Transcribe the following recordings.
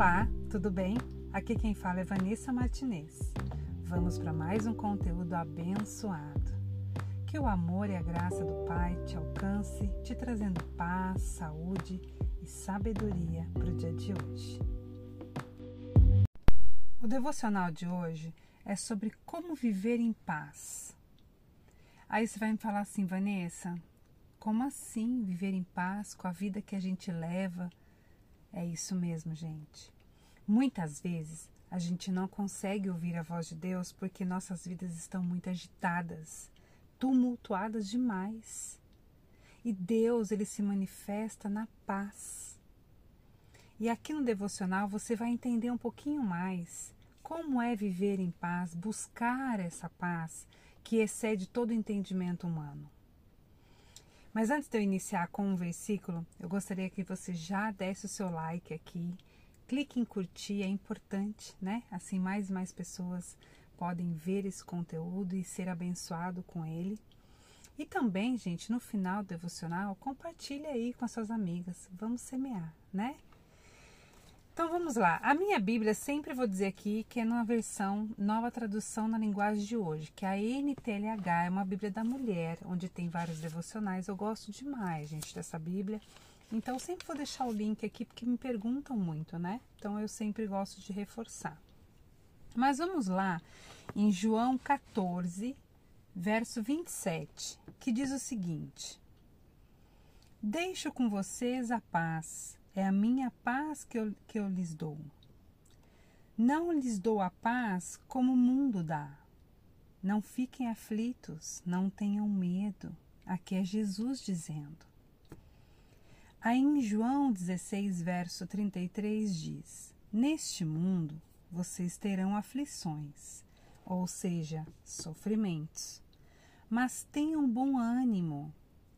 Olá, tudo bem? Aqui quem fala é Vanessa Martinez. Vamos para mais um conteúdo abençoado. Que o amor e a graça do Pai te alcance, te trazendo paz, saúde e sabedoria para o dia de hoje. O devocional de hoje é sobre como viver em paz. Aí você vai me falar assim, Vanessa, como assim viver em paz com a vida que a gente leva? É isso mesmo, gente. Muitas vezes a gente não consegue ouvir a voz de Deus porque nossas vidas estão muito agitadas, tumultuadas demais. E Deus, ele se manifesta na paz. E aqui no devocional você vai entender um pouquinho mais como é viver em paz, buscar essa paz que excede todo entendimento humano. Mas antes de eu iniciar com um versículo, eu gostaria que você já desse o seu like aqui, clique em curtir, é importante, né? Assim mais e mais pessoas podem ver esse conteúdo e ser abençoado com ele. E também, gente, no final do devocional, compartilhe aí com as suas amigas. Vamos semear, né? Então vamos lá. A minha Bíblia sempre vou dizer aqui que é numa versão nova tradução na linguagem de hoje, que é a NTLH, é uma Bíblia da mulher, onde tem vários devocionais. Eu gosto demais, gente, dessa Bíblia. Então sempre vou deixar o link aqui porque me perguntam muito, né? Então eu sempre gosto de reforçar. Mas vamos lá em João 14, verso 27, que diz o seguinte: Deixo com vocês a paz é a minha paz que eu, que eu lhes dou. Não lhes dou a paz como o mundo dá. Não fiquem aflitos, não tenham medo. Aqui é Jesus dizendo. Aí em João 16, verso 33 diz: Neste mundo vocês terão aflições, ou seja, sofrimentos. Mas tenham bom ânimo,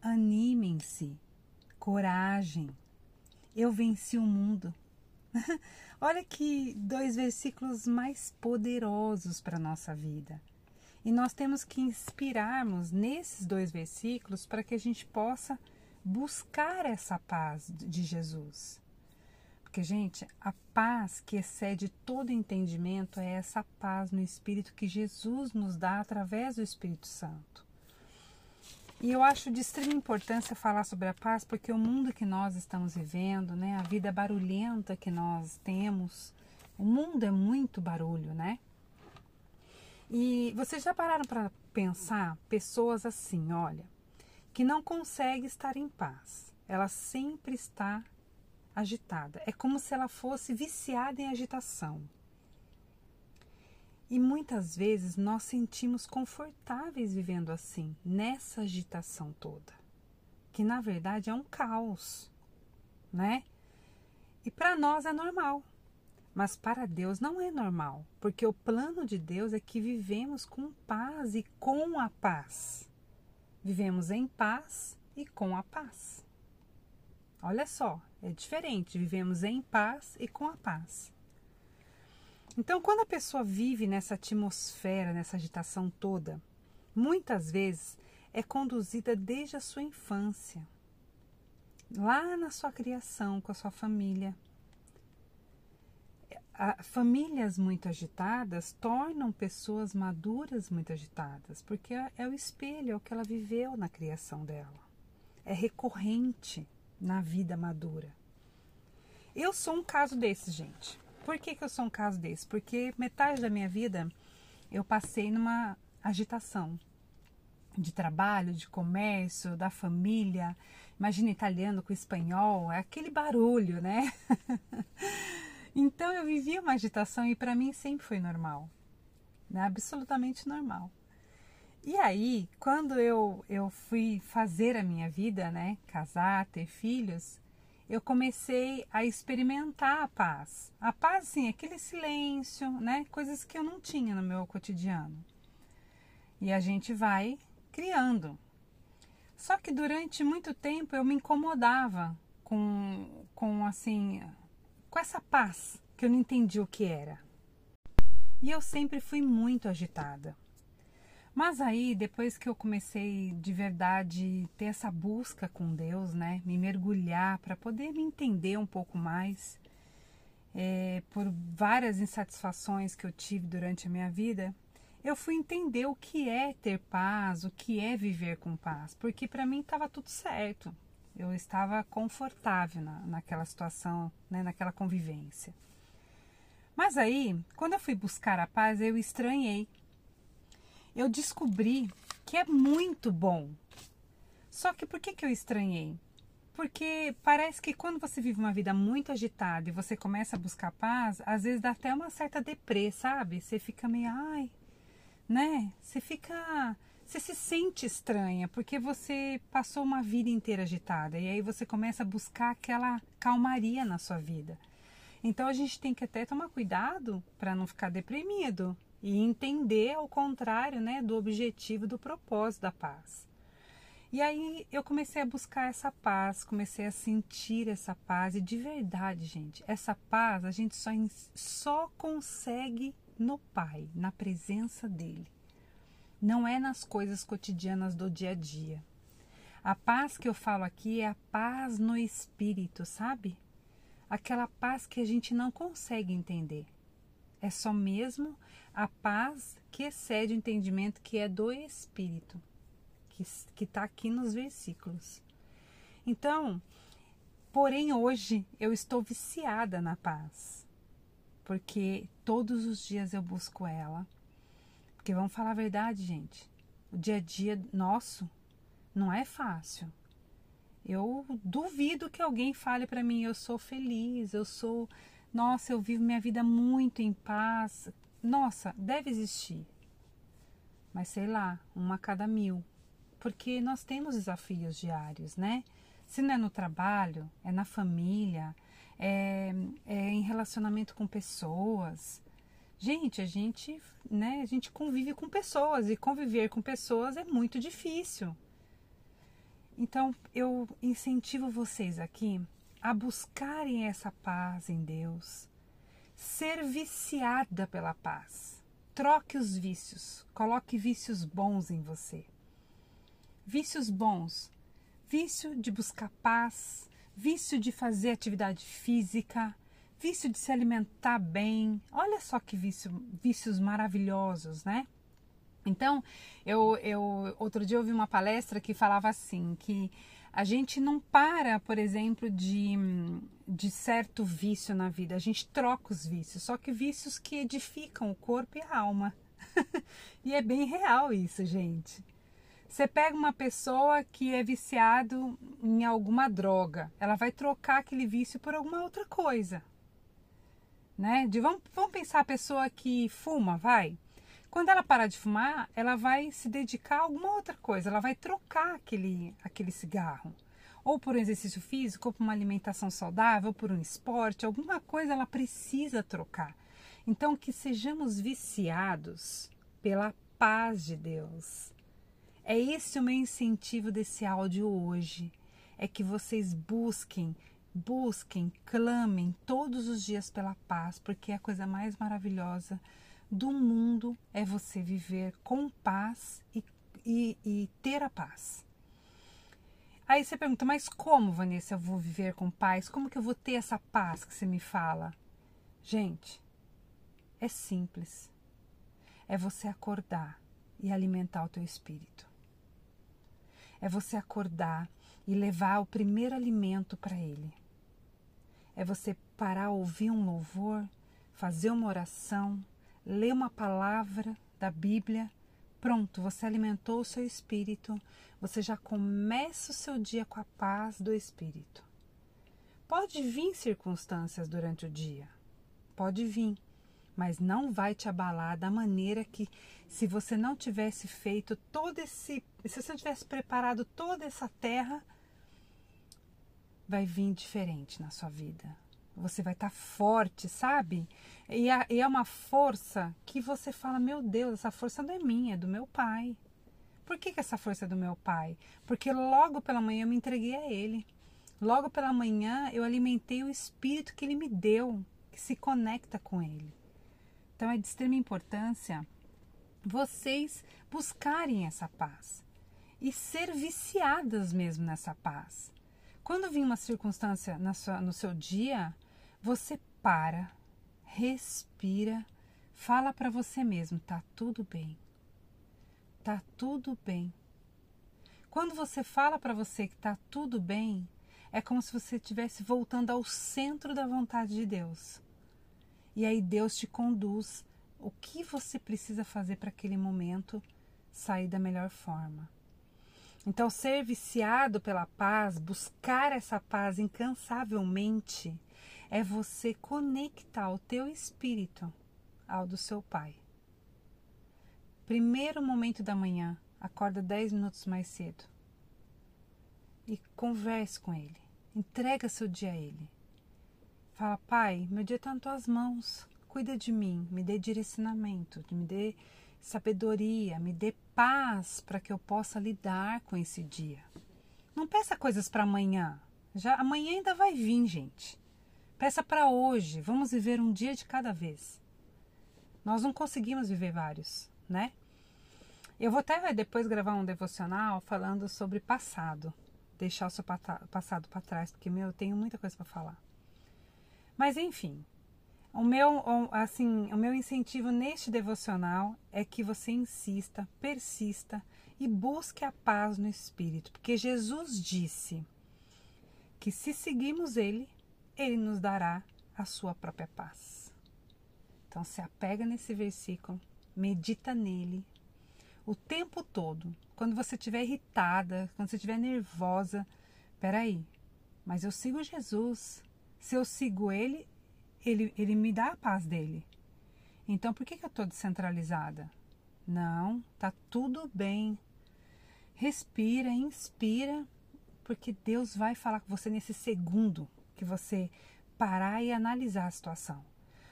animem-se, coragem eu venci o mundo. Olha que dois versículos mais poderosos para a nossa vida. E nós temos que inspirarmos nesses dois versículos para que a gente possa buscar essa paz de Jesus. Porque, gente, a paz que excede todo entendimento é essa paz no Espírito que Jesus nos dá através do Espírito Santo. E eu acho de extrema importância falar sobre a paz, porque o mundo que nós estamos vivendo, né, a vida barulhenta que nós temos, o mundo é muito barulho, né? E vocês já pararam para pensar pessoas assim, olha, que não consegue estar em paz. Ela sempre está agitada. É como se ela fosse viciada em agitação. E muitas vezes nós sentimos confortáveis vivendo assim, nessa agitação toda, que na verdade é um caos, né? E para nós é normal, mas para Deus não é normal, porque o plano de Deus é que vivemos com paz e com a paz. Vivemos em paz e com a paz. Olha só, é diferente, vivemos em paz e com a paz. Então, quando a pessoa vive nessa atmosfera, nessa agitação toda, muitas vezes é conduzida desde a sua infância, lá na sua criação, com a sua família. famílias muito agitadas tornam pessoas maduras muito agitadas, porque é, é o espelho, é o que ela viveu na criação dela. É recorrente na vida madura. Eu sou um caso desses, gente. Por que, que eu sou um caso desse? Porque metade da minha vida eu passei numa agitação de trabalho, de comércio, da família. Imagina italiano com espanhol, é aquele barulho, né? então eu vivia uma agitação e para mim sempre foi normal, né? absolutamente normal. E aí, quando eu, eu fui fazer a minha vida, né? Casar, ter filhos, eu comecei a experimentar a paz. A paz, sim, aquele silêncio, né? Coisas que eu não tinha no meu cotidiano. E a gente vai criando. Só que durante muito tempo eu me incomodava com, com assim, com essa paz que eu não entendi o que era. E eu sempre fui muito agitada. Mas aí, depois que eu comecei de verdade ter essa busca com Deus, né, me mergulhar para poder me entender um pouco mais, é, por várias insatisfações que eu tive durante a minha vida, eu fui entender o que é ter paz, o que é viver com paz, porque para mim estava tudo certo. Eu estava confortável na, naquela situação, né, naquela convivência. Mas aí, quando eu fui buscar a paz, eu estranhei. Eu descobri que é muito bom. Só que por que, que eu estranhei? Porque parece que quando você vive uma vida muito agitada e você começa a buscar paz, às vezes dá até uma certa deprê, sabe? Você fica meio, ai, né? Você fica. Você se sente estranha porque você passou uma vida inteira agitada e aí você começa a buscar aquela calmaria na sua vida. Então a gente tem que até tomar cuidado para não ficar deprimido e entender ao contrário, né, do objetivo, do propósito da paz. E aí eu comecei a buscar essa paz, comecei a sentir essa paz e de verdade, gente, essa paz a gente só, só consegue no Pai, na presença dele. Não é nas coisas cotidianas do dia a dia. A paz que eu falo aqui é a paz no espírito, sabe? Aquela paz que a gente não consegue entender. É só mesmo a paz que excede o entendimento que é do espírito que está aqui nos versículos. Então, porém hoje eu estou viciada na paz, porque todos os dias eu busco ela. Porque vamos falar a verdade, gente, o dia a dia nosso não é fácil. Eu duvido que alguém fale para mim, eu sou feliz, eu sou, nossa, eu vivo minha vida muito em paz. Nossa, deve existir. Mas sei lá, uma a cada mil porque nós temos desafios diários, né? Se não é no trabalho, é na família, é, é em relacionamento com pessoas. Gente, a gente, né, a gente convive com pessoas e conviver com pessoas é muito difícil. Então, eu incentivo vocês aqui a buscarem essa paz em Deus, ser viciada pela paz. Troque os vícios, coloque vícios bons em você. Vícios bons: vício de buscar paz, vício de fazer atividade física, vício de se alimentar bem. Olha só que vício, vícios maravilhosos, né? Então, eu, eu outro dia eu ouvi uma palestra que falava assim, que a gente não para, por exemplo, de, de certo vício na vida, a gente troca os vícios, só que vícios que edificam o corpo e a alma. e é bem real isso, gente. Você pega uma pessoa que é viciado em alguma droga, ela vai trocar aquele vício por alguma outra coisa. Né? De, vamos, vamos pensar a pessoa que fuma, vai. Quando ela parar de fumar, ela vai se dedicar a alguma outra coisa, ela vai trocar aquele, aquele cigarro. Ou por um exercício físico, ou por uma alimentação saudável, ou por um esporte, alguma coisa ela precisa trocar. Então, que sejamos viciados pela paz de Deus, é esse o meu incentivo desse áudio hoje. É que vocês busquem, busquem, clamem todos os dias pela paz, porque a coisa mais maravilhosa do mundo é você viver com paz e, e, e ter a paz. Aí você pergunta, mas como, Vanessa, eu vou viver com paz? Como que eu vou ter essa paz que você me fala? Gente, é simples. É você acordar e alimentar o teu espírito é você acordar e levar o primeiro alimento para Ele. É você parar, ouvir um louvor, fazer uma oração, ler uma palavra da Bíblia. Pronto, você alimentou o seu espírito, você já começa o seu dia com a paz do espírito. Pode vir circunstâncias durante o dia, pode vir, mas não vai te abalar da maneira que se você não tivesse feito todo esse, se você não tivesse preparado toda essa terra, vai vir diferente na sua vida. Você vai estar tá forte, sabe? E, e é uma força que você fala: Meu Deus, essa força não é minha, é do meu pai. Por que, que essa força é do meu pai? Porque logo pela manhã eu me entreguei a ele. Logo pela manhã eu alimentei o espírito que ele me deu, que se conecta com ele. Então é de extrema importância vocês buscarem essa paz e ser viciadas mesmo nessa paz. Quando vir uma circunstância sua, no seu dia, você para, respira, fala para você mesmo, tá tudo bem. Tá tudo bem. Quando você fala para você que tá tudo bem, é como se você estivesse voltando ao centro da vontade de Deus. E aí Deus te conduz o que você precisa fazer para aquele momento sair da melhor forma. Então, ser viciado pela paz, buscar essa paz incansavelmente, é você conectar o teu espírito ao do seu pai. Primeiro momento da manhã, acorda 10 minutos mais cedo e converse com ele. Entrega seu dia a ele. Fala, pai, meu dia está nas tuas mãos. Cuida de mim, me dê direcionamento, me dê sabedoria, me dê paz para que eu possa lidar com esse dia. Não peça coisas para amanhã. Já amanhã ainda vai vir, gente. Peça para hoje. Vamos viver um dia de cada vez. Nós não conseguimos viver vários, né? Eu vou até depois gravar um devocional falando sobre passado, deixar o seu passado para trás, porque meu, eu tenho muita coisa para falar. Mas enfim, o meu, assim, o meu incentivo neste devocional é que você insista, persista e busque a paz no espírito, porque Jesus disse que se seguirmos ele, ele nos dará a sua própria paz. Então se apega nesse versículo, medita nele o tempo todo. Quando você estiver irritada, quando você estiver nervosa, peraí, mas eu sigo Jesus. Se eu sigo ele, ele, ele me dá a paz dele. Então por que, que eu estou descentralizada? Não, tá tudo bem. Respira, inspira, porque Deus vai falar com você nesse segundo que você parar e analisar a situação.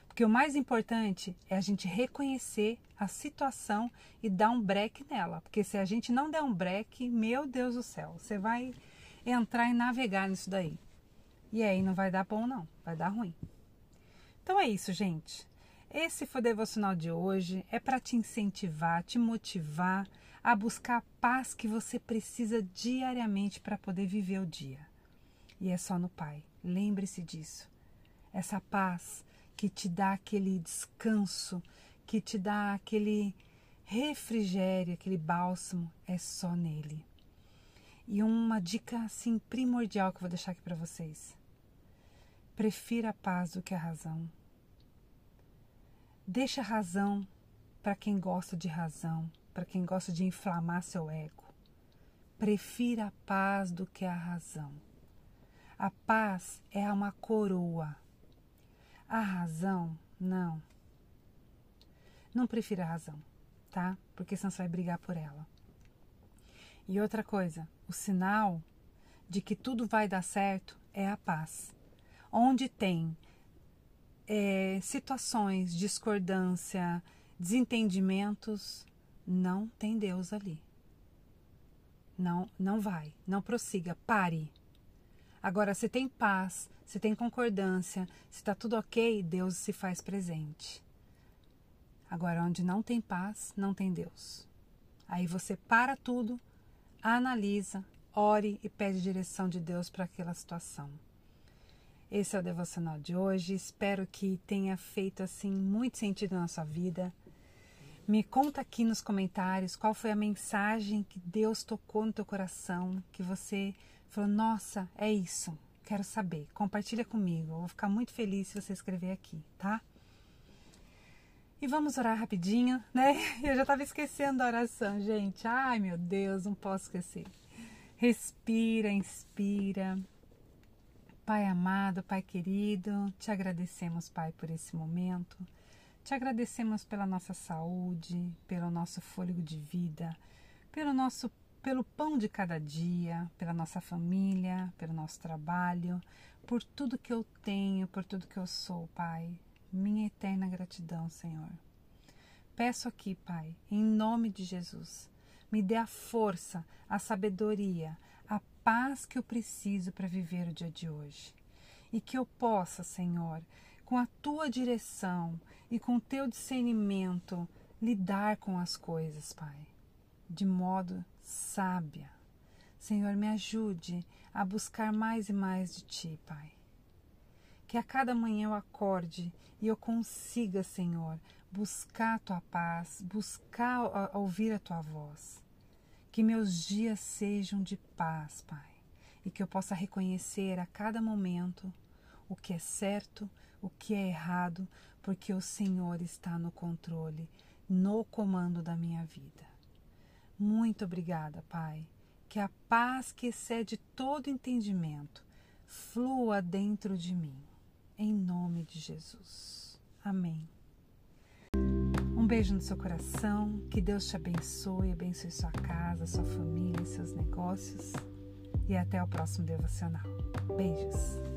Porque o mais importante é a gente reconhecer a situação e dar um break nela. Porque se a gente não der um break, meu Deus do céu, você vai entrar e navegar nisso daí. E aí não vai dar bom, não, vai dar ruim. Então é isso, gente. Esse foi o devocional de hoje. É para te incentivar, te motivar a buscar a paz que você precisa diariamente para poder viver o dia. E é só no Pai. Lembre-se disso. Essa paz que te dá aquele descanso, que te dá aquele refrigério, aquele bálsamo, é só nele. E uma dica assim primordial que eu vou deixar aqui para vocês. Prefira a paz do que a razão. Deixa a razão para quem gosta de razão, para quem gosta de inflamar seu ego. Prefira a paz do que a razão. A paz é uma coroa. A razão, não. Não prefira a razão, tá? Porque senão você vai brigar por ela. E outra coisa, o sinal de que tudo vai dar certo é a paz onde tem é, situações, discordância, desentendimentos, não tem Deus ali. Não, não vai, não prossiga, pare. Agora, se tem paz, se tem concordância, se está tudo ok, Deus se faz presente. Agora, onde não tem paz, não tem Deus. Aí você para tudo, analisa, ore e pede direção de Deus para aquela situação. Esse é o devocional de hoje. Espero que tenha feito assim muito sentido na sua vida. Me conta aqui nos comentários qual foi a mensagem que Deus tocou no teu coração, que você falou: "Nossa, é isso. Quero saber". Compartilha comigo. Eu vou ficar muito feliz se você escrever aqui, tá? E vamos orar rapidinho, né? Eu já estava esquecendo a oração, gente. Ai, meu Deus, não posso esquecer. Respira, inspira. Pai amado, Pai querido, te agradecemos, Pai, por esse momento. Te agradecemos pela nossa saúde, pelo nosso fôlego de vida, pelo nosso pelo pão de cada dia, pela nossa família, pelo nosso trabalho, por tudo que eu tenho, por tudo que eu sou, Pai. Minha eterna gratidão, Senhor. Peço aqui, Pai, em nome de Jesus, me dê a força, a sabedoria, a paz que eu preciso para viver o dia de hoje. E que eu possa, Senhor, com a tua direção e com o teu discernimento, lidar com as coisas, Pai, de modo sábia. Senhor, me ajude a buscar mais e mais de ti, Pai. Que a cada manhã eu acorde e eu consiga, Senhor, buscar a tua paz, buscar ouvir a tua voz. Que meus dias sejam de paz, Pai, e que eu possa reconhecer a cada momento o que é certo, o que é errado, porque o Senhor está no controle, no comando da minha vida. Muito obrigada, Pai. Que a paz que excede todo entendimento flua dentro de mim. Em nome de Jesus. Amém. Um beijo no seu coração, que Deus te abençoe, abençoe sua casa, sua família, seus negócios e até o próximo devocional. Beijos.